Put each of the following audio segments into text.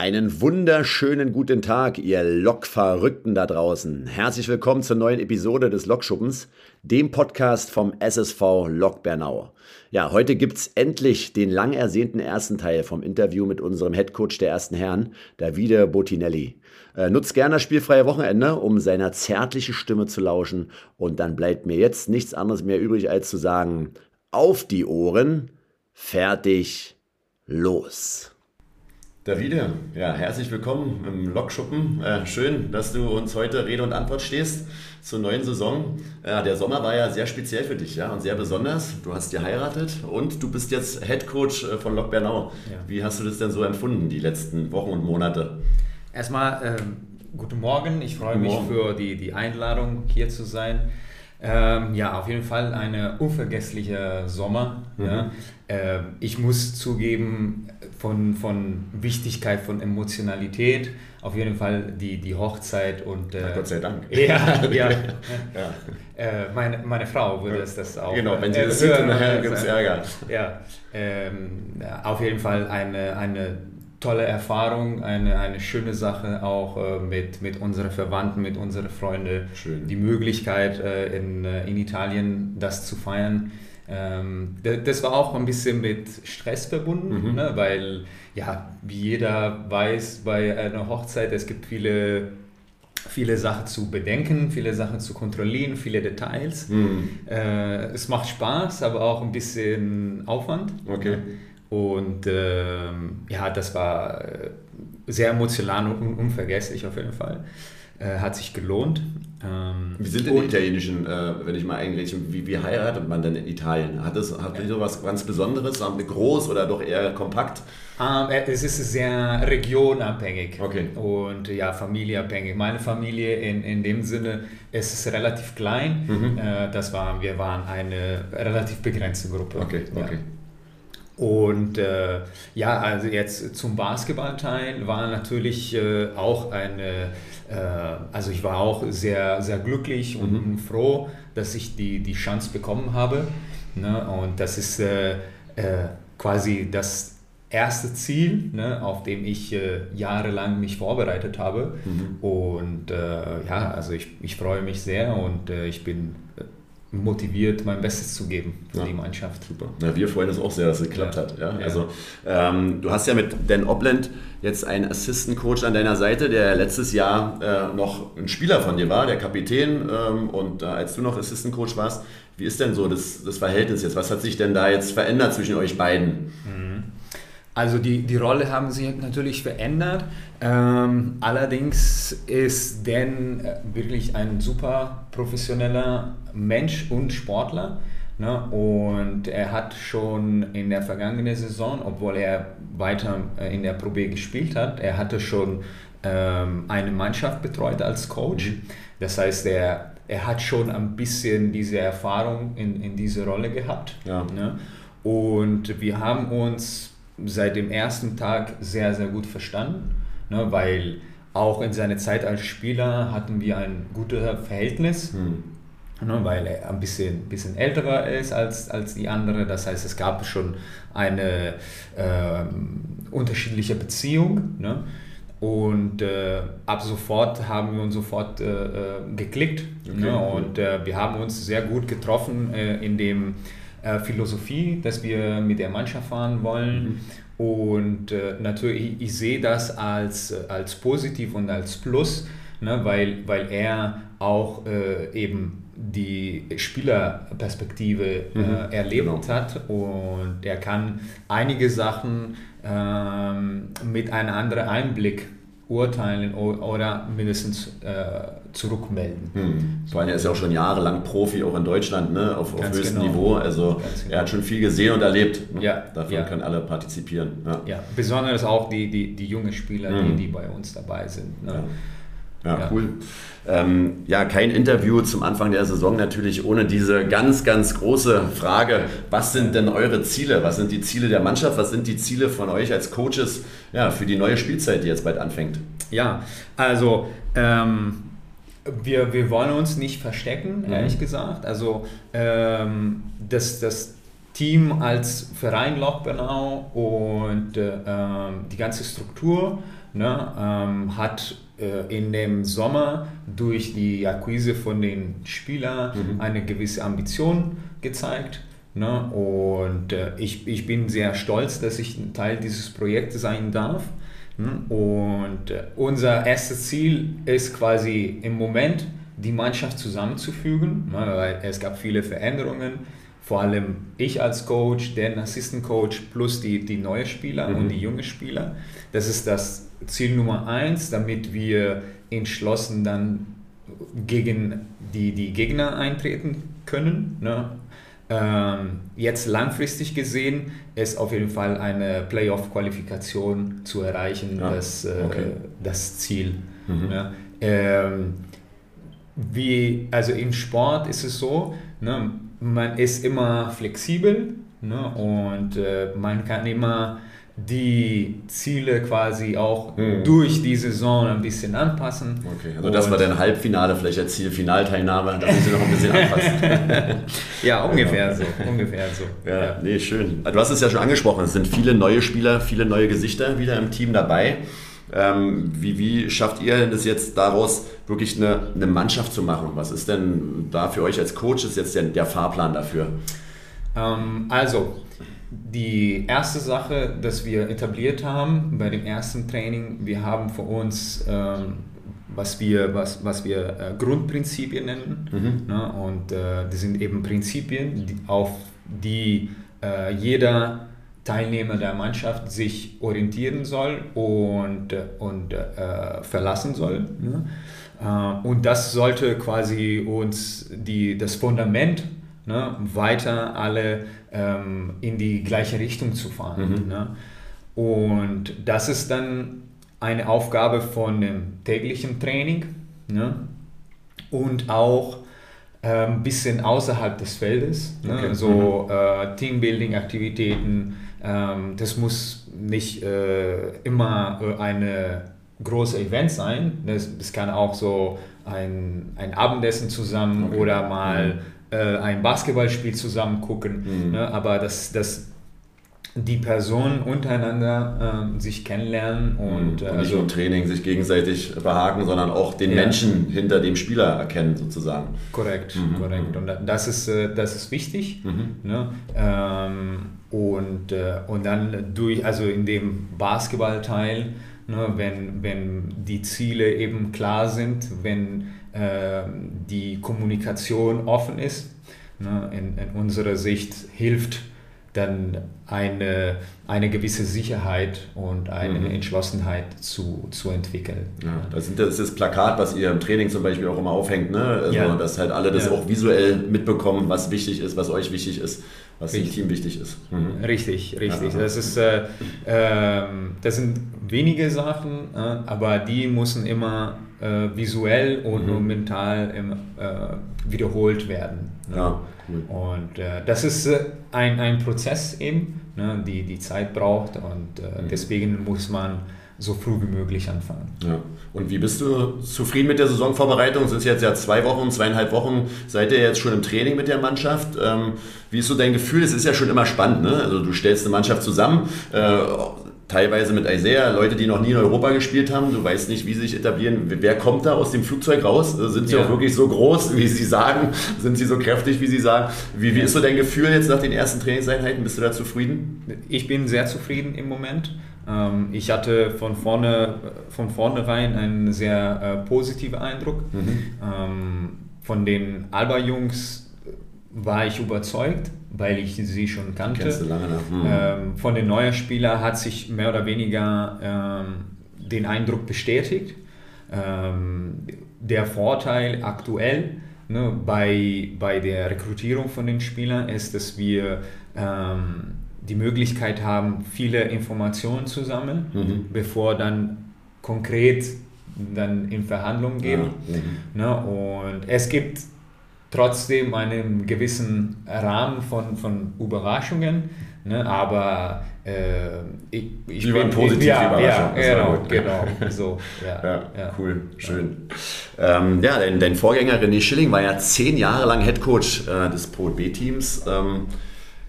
Einen wunderschönen guten Tag, ihr Lokverrückten da draußen. Herzlich willkommen zur neuen Episode des Lokschuppens, dem Podcast vom SSV Lok Bernau. Ja, heute gibt's endlich den lang ersehnten ersten Teil vom Interview mit unserem Headcoach der ersten Herren, Davide Bottinelli. Äh, nutzt gerne das spielfreie Wochenende, um seiner zärtlichen Stimme zu lauschen. Und dann bleibt mir jetzt nichts anderes mehr übrig, als zu sagen, auf die Ohren, fertig, los. Davide, ja, herzlich willkommen im Lokschuppen. Äh, schön, dass du uns heute Rede und Antwort stehst zur neuen Saison. Äh, der Sommer war ja sehr speziell für dich ja, und sehr besonders. Du hast geheiratet und du bist jetzt Head Coach äh, von Lok Bernau. Ja. Wie hast du das denn so empfunden, die letzten Wochen und Monate? Erstmal ähm, guten Morgen. Ich freue mich für die, die Einladung, hier zu sein. Ähm, ja, auf jeden Fall ein unvergesslicher Sommer. Mhm. Ja. Äh, ich muss zugeben, von, von Wichtigkeit von Emotionalität, auf jeden Fall die, die Hochzeit und... Äh, Gott sei Dank. Ja, ja. ja. Äh, meine, meine Frau würde es das auch... Genau, wenn sie das sieht, dann gibt es Ärger. Ja, ähm, auf jeden Fall eine, eine tolle Erfahrung, eine, eine schöne Sache auch äh, mit, mit unseren Verwandten, mit unseren Freunden. Schön. Die Möglichkeit äh, in, äh, in Italien das zu feiern. Ähm, das war auch ein bisschen mit Stress verbunden, mhm. ne? weil ja, wie jeder weiß, bei einer Hochzeit, es gibt viele, viele Sachen zu bedenken, viele Sachen zu kontrollieren, viele Details. Mhm. Äh, es macht Spaß, aber auch ein bisschen Aufwand. Okay. Und ähm, ja, das war äh, sehr emotional und unvergesslich auf jeden Fall. Äh, hat sich gelohnt. Ähm, wie sind denn die italienischen, äh, wenn ich mal eingreife, wie, wie heiratet man denn in Italien? Hat das hat so was ganz Besonderes? Groß oder doch eher kompakt? Ähm, äh, es ist sehr regionabhängig okay. und ja, familieabhängig. Meine Familie in, in dem Sinne, es ist relativ klein. Mhm. Äh, das war, wir waren eine relativ begrenzte Gruppe. Okay, okay. Ja. Und äh, ja, also jetzt zum Basketballteil war natürlich äh, auch eine, äh, also ich war auch sehr, sehr glücklich und mhm. froh, dass ich die, die Chance bekommen habe. Ne? Und das ist äh, äh, quasi das erste Ziel, ne, auf dem ich äh, jahrelang mich vorbereitet habe. Mhm. Und ja, also ich, ich freue mich sehr und ich bin motiviert, mein Bestes zu geben für ja. die Mannschaft. Super. Ja, wir freuen uns auch sehr, dass es geklappt ja. hat. Ja? Also, ähm, du hast ja mit Dan Obland jetzt einen Assistant Coach an deiner Seite, der letztes Jahr äh, noch ein Spieler von dir war, der Kapitän. Ähm, und äh, als du noch Assistant Coach warst, wie ist denn so das, das Verhältnis jetzt? Was hat sich denn da jetzt verändert zwischen euch beiden? Mhm. Also die, die Rolle haben sich natürlich verändert. Ähm, allerdings ist Dan äh, wirklich ein super professioneller Mensch und Sportler. Ne? Und er hat schon in der vergangenen Saison, obwohl er weiter äh, in der Pro B gespielt hat, er hatte schon ähm, eine Mannschaft betreut als Coach. Mhm. Das heißt, er, er hat schon ein bisschen diese Erfahrung in, in diese Rolle gehabt. Ja. Ne? Und wir haben uns seit dem ersten Tag sehr, sehr gut verstanden, ne, weil auch in seiner Zeit als Spieler hatten wir ein gutes Verhältnis. Hm. Ne, weil er ein bisschen, bisschen älterer ist als, als die andere. Das heißt, es gab schon eine äh, unterschiedliche Beziehung. Ne? Und äh, ab sofort haben wir uns sofort äh, äh geklickt. Okay, ne? Und äh, wir haben uns sehr gut getroffen äh, in dem Philosophie, dass wir mit der Mannschaft fahren wollen. Mhm. Und äh, natürlich, ich, sehe das als, äh, als positiv und als Plus, ne, weil, weil er auch äh, eben die Spielerperspektive mhm. äh, erlebt genau. hat und er kann einige Sachen ähm, mit einem anderen Einblick urteilen oder mindestens äh, zurückmelden. Hm. Vor allem, er ist ja auch schon jahrelang Profi, auch in Deutschland, ne? auf, auf höchstem genau. Niveau. Also genau. er hat schon viel gesehen und erlebt. Ne? Ja. Davon ja. können alle partizipieren. Ja, ja. besonders auch die, die, die jungen Spieler, hm. die, die bei uns dabei sind. Ne? Ja. Ja, ja, cool. Ähm, ja, kein Interview zum Anfang der Saison natürlich ohne diese ganz, ganz große Frage, was sind denn eure Ziele? Was sind die Ziele der Mannschaft? Was sind die Ziele von euch als Coaches ja, für die neue Spielzeit, die jetzt bald anfängt? Ja, also ähm, wir, wir wollen uns nicht verstecken, mhm. ehrlich gesagt. Also ähm, das, das Team als Verein Lochbenau und äh, die ganze Struktur ne, ähm, hat äh, in dem Sommer durch die Akquise von den Spielern mhm. eine gewisse Ambition gezeigt. Ne? Und äh, ich, ich bin sehr stolz, dass ich ein Teil dieses Projekts sein darf. Ne? Und äh, unser erstes Ziel ist quasi im Moment, die Mannschaft zusammenzufügen, ne? weil es gab viele Veränderungen. Vor allem ich als Coach, der Assistant Coach plus die, die neuen Spieler mhm. und die jungen Spieler. Das ist das Ziel Nummer eins, damit wir entschlossen dann gegen die, die Gegner eintreten können. Ne? Ähm, jetzt langfristig gesehen ist auf jeden Fall eine Playoff-Qualifikation zu erreichen, ja, das, äh, okay. das Ziel. Mhm. Ja. Ähm, wie, also im Sport ist es so, ne, man ist immer flexibel ne, und äh, man kann immer die Ziele quasi auch hm. durch die Saison ein bisschen anpassen. Okay, also das war dein Halbfinale, vielleicht als Ziel Finalteilnahme, da müssen Sie noch ein bisschen anpassen. ja, ungefähr so, ungefähr so. Ja, ja, nee, schön. Du hast es ja schon angesprochen, es sind viele neue Spieler, viele neue Gesichter wieder im Team dabei. Ähm, wie, wie schafft ihr es jetzt daraus, wirklich eine, eine Mannschaft zu machen? Was ist denn da für euch als Coach ist jetzt der, der Fahrplan dafür? Ähm, also, die erste Sache, dass wir etabliert haben bei dem ersten Training, wir haben für uns, ähm, was wir, was, was wir äh, Grundprinzipien nennen. Mhm. Ne? Und äh, das sind eben Prinzipien, die, auf die äh, jeder Teilnehmer der Mannschaft sich orientieren soll und, und äh, verlassen soll. Ne? Äh, und das sollte quasi uns die, das Fundament ne, weiter alle ähm, in die gleiche Richtung zu fahren. Mhm. Ne? Und das ist dann eine Aufgabe von dem täglichen Training ne? und auch ein ähm, bisschen außerhalb des Feldes, ne? okay. so mhm. äh, Teambuilding-Aktivitäten. Ähm, das muss nicht äh, immer äh, eine große Event sein. Das, das kann auch so ein, ein Abendessen zusammen okay. oder mal mhm äh, ein Basketballspiel zusammen gucken, mhm. ne? aber dass, dass die Personen untereinander äh, sich kennenlernen und, mhm. und nicht also, nur im Training sich gegenseitig behaken, sondern auch den ja. Menschen hinter dem Spieler erkennen sozusagen. Korrekt, mhm. korrekt. Und das ist, äh, das ist wichtig. Mhm. Ne? Ähm, und, äh, und dann durch, also in dem Basketballteil, ne, wenn, wenn die Ziele eben klar sind, wenn ähm, die Kommunikation offen ist. Ne, in, in unserer Sicht hilft dann eine, eine gewisse Sicherheit und eine mhm. Entschlossenheit zu, zu entwickeln. Ja, das, ist das Plakat, was ihr im Training zum Beispiel auch immer aufhängt, ne? also, ja. dass halt alle das ja. auch visuell mitbekommen, was wichtig ist, was euch wichtig ist, was richtig. dem Team wichtig ist. Mhm. Richtig, richtig. Das, ist, äh, äh, das sind wenige Sachen, äh, aber die müssen immer äh, visuell und mhm. mental im, äh, wiederholt werden. Ne? Ja, cool. Und äh, das ist ein, ein Prozess eben, ne, die die Zeit braucht und mhm. deswegen muss man so früh wie möglich anfangen. Ja. Und wie bist du zufrieden mit der Saisonvorbereitung? Es sind jetzt ja zwei Wochen, zweieinhalb Wochen, seid ihr jetzt schon im Training mit der Mannschaft. Ähm, wie ist so dein Gefühl? Es ist ja schon immer spannend, ne? Also du stellst eine Mannschaft zusammen, äh, teilweise mit Isaiah, Leute, die noch nie in Europa gespielt haben. Du weißt nicht, wie sie sich etablieren. Wer kommt da aus dem Flugzeug raus? Sind sie ja. auch wirklich so groß, wie sie sagen? Sind sie so kräftig, wie sie sagen? Wie, wie ist so dein Gefühl jetzt nach den ersten Trainingseinheiten? Bist du da zufrieden? Ich bin sehr zufrieden im Moment. Ähm, ich hatte von, vorne, von vornherein einen sehr äh, positiven Eindruck. Mhm. Ähm, von den Alba-Jungs war ich überzeugt weil ich sie schon kannte. Kennst du lange nach. Mhm. Ähm, von den neuen Spielern hat sich mehr oder weniger ähm, den Eindruck bestätigt. Ähm, der Vorteil aktuell ne, bei, bei der Rekrutierung von den Spielern ist, dass wir ähm, die Möglichkeit haben, viele Informationen zu sammeln, mhm. bevor dann konkret dann in Verhandlungen gehen. Ja. Mhm. Ne, und es gibt trotzdem einen gewissen Rahmen von, von Überraschungen, ne? aber äh, ich, ich Wie bin positiv ja, Ja, genau, genau, so, ja, ja, ja, cool, schön. Ja, ähm, ja dein, dein, Vorgänger René Schilling war ja zehn Jahre lang Headcoach äh, des Pro B-Teams. Ähm,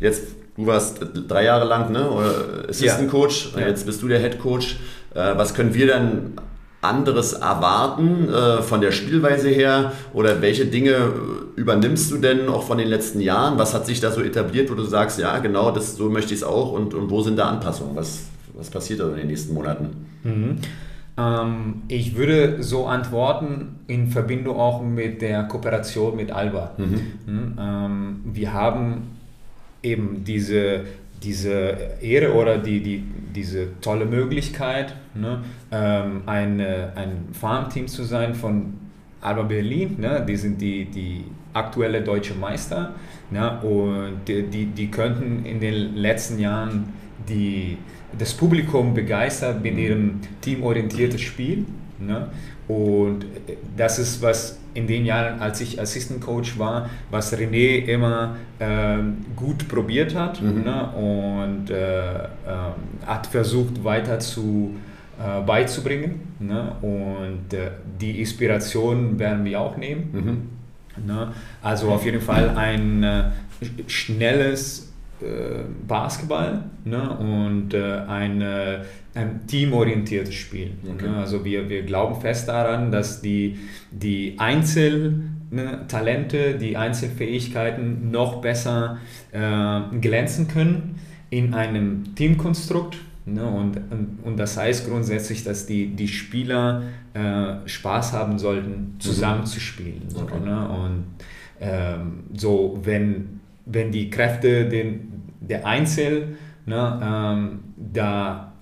jetzt, du warst drei Jahre lang ne, Assistant Coach, jetzt bist du der Head Coach. Äh, was können wir dann anderes erwarten äh, von der Spielweise her? Oder welche Dinge äh, übernimmst du denn auch von den letzten Jahren? Was hat sich da so etabliert, wo du sagst, ja, genau, das, so möchte ich es auch und, und wo sind da Anpassungen? Was, was passiert da in den nächsten Monaten? Mhm. Ähm, ich würde so antworten in Verbindung auch mit der Kooperation mit Alba. Mhm. Mhm, ähm, wir haben eben diese, diese Ehre oder die, die, diese tolle Möglichkeit, ne, ähm, ein, ein Farmteam zu sein von Alba Berlin. Ne, die sind die, die aktuelle deutsche Meister. Ne, und die, die könnten in den letzten Jahren die das Publikum begeistert mit ihrem teamorientierten Spiel. Ne? Und das ist, was in den Jahren, als ich Assistant Coach war, was René immer äh, gut probiert hat mhm. ne? und äh, äh, hat versucht weiter zu äh, beizubringen. Ne? Und äh, die Inspiration werden wir auch nehmen. Mhm. Ne? Also auf jeden Fall ein äh, schnelles Basketball ne? und äh, ein, äh, ein teamorientiertes Spiel. Okay. Ne? Also wir, wir glauben fest daran, dass die, die Einzeltalente, die Einzelfähigkeiten noch besser äh, glänzen können in einem Teamkonstrukt. Ne? Und, und, und, das heißt grundsätzlich, dass die, die Spieler äh, Spaß haben sollten, zusammen mhm. zu spielen. Okay. ne? Und ähm, so, wenn wenn die Kräfte den, der Einzel ne, ähm, da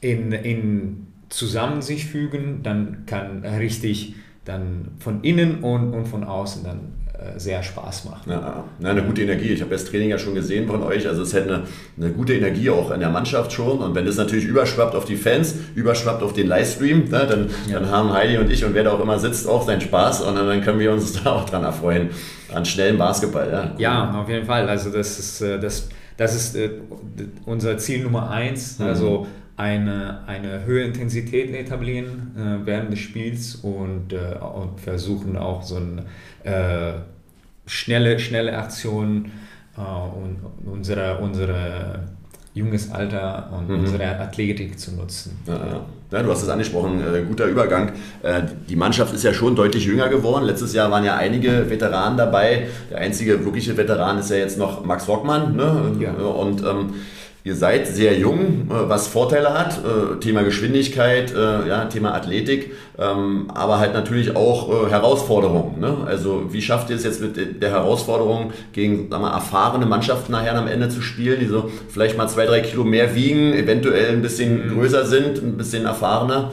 in, in zusammen sich fügen, dann kann richtig dann von innen und, und von außen dann sehr Spaß machen. Ja, eine gute Energie. Ich habe das Training ja schon gesehen von euch. Also es hätte eine, eine, gute Energie auch in der Mannschaft schon. Und wenn das natürlich überschwappt auf die Fans, überschwappt auf den Livestream, ne, dann, ja. dann haben Heidi und ich und wer da auch immer sitzt auch seinen Spaß. Und dann können wir uns da auch dran erfreuen. An schnellem Basketball. Ja, ja auf jeden Fall. Also das ist, äh, das, das ist äh, unser Ziel Nummer eins. Mhm. Also eine, eine höhere Intensität etablieren äh, während des Spiels und, äh, und versuchen auch so ein äh, schnelle, schnelle Aktionen äh, und unsere, unsere junges Alter und mhm. unsere Athletik zu nutzen. Ja, ja. ja du hast es angesprochen, äh, guter Übergang. Äh, die Mannschaft ist ja schon deutlich jünger geworden. Letztes Jahr waren ja einige Veteranen dabei. Der einzige wirkliche Veteran ist ja jetzt noch Max Rockmann. Ne? Ja. Und ähm, Ihr seid sehr jung, äh, was Vorteile hat, äh, Thema Geschwindigkeit, äh, ja, Thema Athletik, ähm, aber halt natürlich auch Herausforderungen. Ne? Also wie schafft ihr es jetzt mit der Herausforderung, gegen sagen wir, erfahrene Mannschaften nachher am Ende zu spielen, die so vielleicht mal zwei, drei Kilo mehr wiegen, eventuell ein bisschen mhm. größer sind, ein bisschen erfahrener?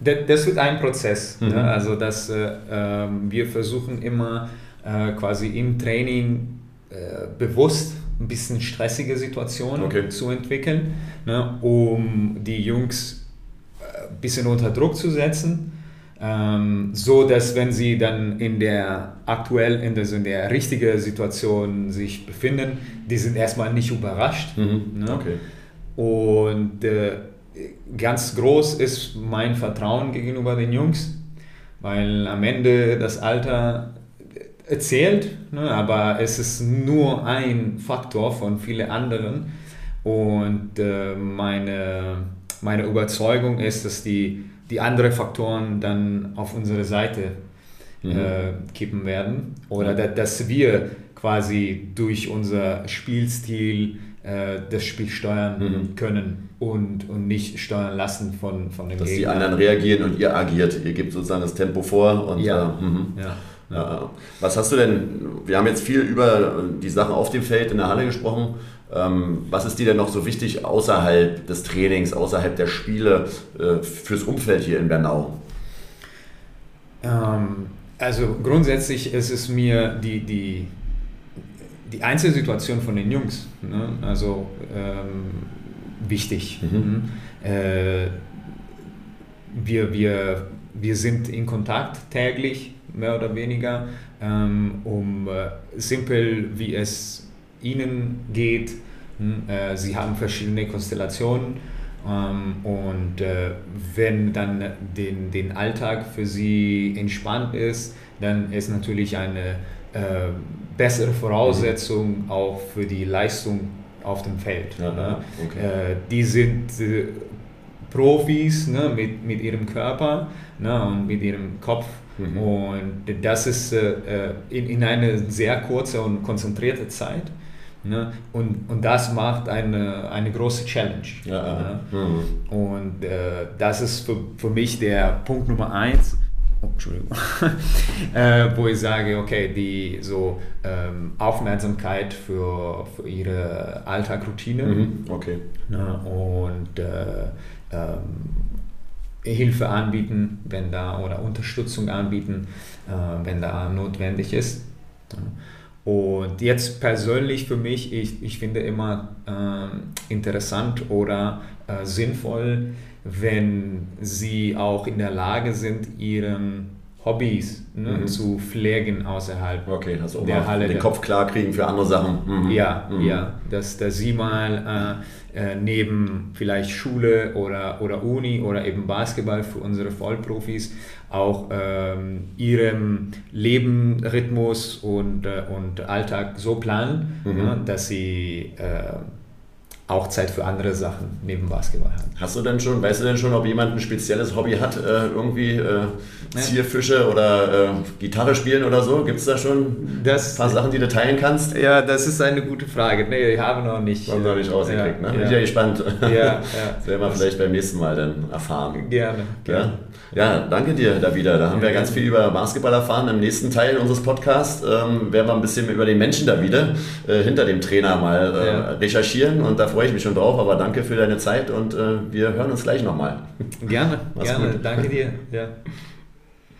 Das wird ein Prozess. Ne? Mhm. Ne? Also dass äh, ähm, wir versuchen immer äh, quasi im Training äh, bewusst ein bisschen stressige Situation okay. zu entwickeln, ne, um die Jungs ein äh, bisschen unter Druck zu setzen, ähm, so dass wenn sie dann in der aktuell in der, in der richtigen Situation sich befinden, die sind erstmal nicht überrascht. Mhm. Ne? Okay. Und äh, ganz groß ist mein Vertrauen gegenüber den Jungs, weil am Ende das Alter erzählt, ne, aber es ist nur ein Faktor von vielen anderen. Und äh, meine, meine Überzeugung ist, dass die, die anderen Faktoren dann auf unsere Seite mhm. äh, kippen werden oder da, dass wir quasi durch unser Spielstil äh, das Spiel steuern mhm. können und, und nicht steuern lassen von, von den Dass Gegner. die anderen reagieren und ihr agiert. Ihr gebt sozusagen das Tempo vor und ja. Äh, mhm. ja. Ja. Was hast du denn, wir haben jetzt viel über die Sachen auf dem Feld in der Halle gesprochen. Ähm, was ist dir denn noch so wichtig außerhalb des Trainings, außerhalb der Spiele äh, fürs Umfeld hier in Bernau? Ähm, also grundsätzlich ist es mir die, die, die Einzelsituation von den Jungs ne? also ähm, wichtig. Mhm. mhm. Äh, wir, wir, wir sind in Kontakt täglich mehr oder weniger, ähm, um äh, simpel, wie es ihnen geht. Hm, äh, sie haben verschiedene Konstellationen ähm, und äh, wenn dann den, den Alltag für sie entspannt ist, dann ist natürlich eine äh, bessere Voraussetzung auch für die Leistung auf dem Feld. Ja, ne? okay. Äh, die sind äh, Profis ne, mit, mit ihrem Körper ne, und mit ihrem Kopf. Mhm. Und das ist äh, in, in eine sehr kurze und konzentrierte Zeit. Ne? Und, und das macht eine, eine große Challenge. Ja, ne? mhm. Und äh, das ist für, für mich der Punkt Nummer eins. Oh, Entschuldigung. äh, wo ich sage, okay, die so ähm, Aufmerksamkeit für, für ihre Alltagroutine. Mhm. Okay. Ne? Und äh, ähm, Hilfe anbieten, wenn da oder Unterstützung anbieten, äh, wenn da notwendig ist. Und jetzt persönlich für mich, ich, ich finde immer äh, interessant oder äh, sinnvoll, wenn sie auch in der Lage sind, ihren Hobbys ne, mhm. zu pflegen außerhalb okay, also der Halle. Den Kopf klar kriegen für andere Sachen. Mhm. Ja, mhm. ja, dass, dass sie mal äh, äh, neben vielleicht Schule oder, oder Uni oder eben Basketball für unsere Vollprofis auch ähm, ihrem Leben, Rhythmus und, äh, und Alltag so planen, mhm. ne, dass sie äh, auch Zeit für andere Sachen neben Basketball haben. Hast du denn schon, weißt du denn schon, ob jemand ein spezielles Hobby hat, äh, irgendwie äh, Zierfische oder äh, Gitarre spielen oder so? Gibt es da schon das, ein paar Sachen, die du teilen kannst? Ja, das ist eine gute Frage. Nee, ich habe noch nicht. Noch, noch nicht rausgekriegt, ja, ne? Bin ja. ich ja gespannt. Ja, ja. Das werden wir vielleicht beim nächsten Mal dann erfahren. Gerne. gerne. Ja? ja, danke dir, Davida. Da haben wir ganz viel über Basketball erfahren. Im nächsten Teil unseres Podcasts ähm, werden wir ein bisschen über den Menschen Davide äh, hinter dem Trainer mal äh, recherchieren und da freue ich mich schon drauf, aber danke für deine Zeit und äh, wir hören uns gleich nochmal. Gerne, gerne. Gut. Danke dir. Ja.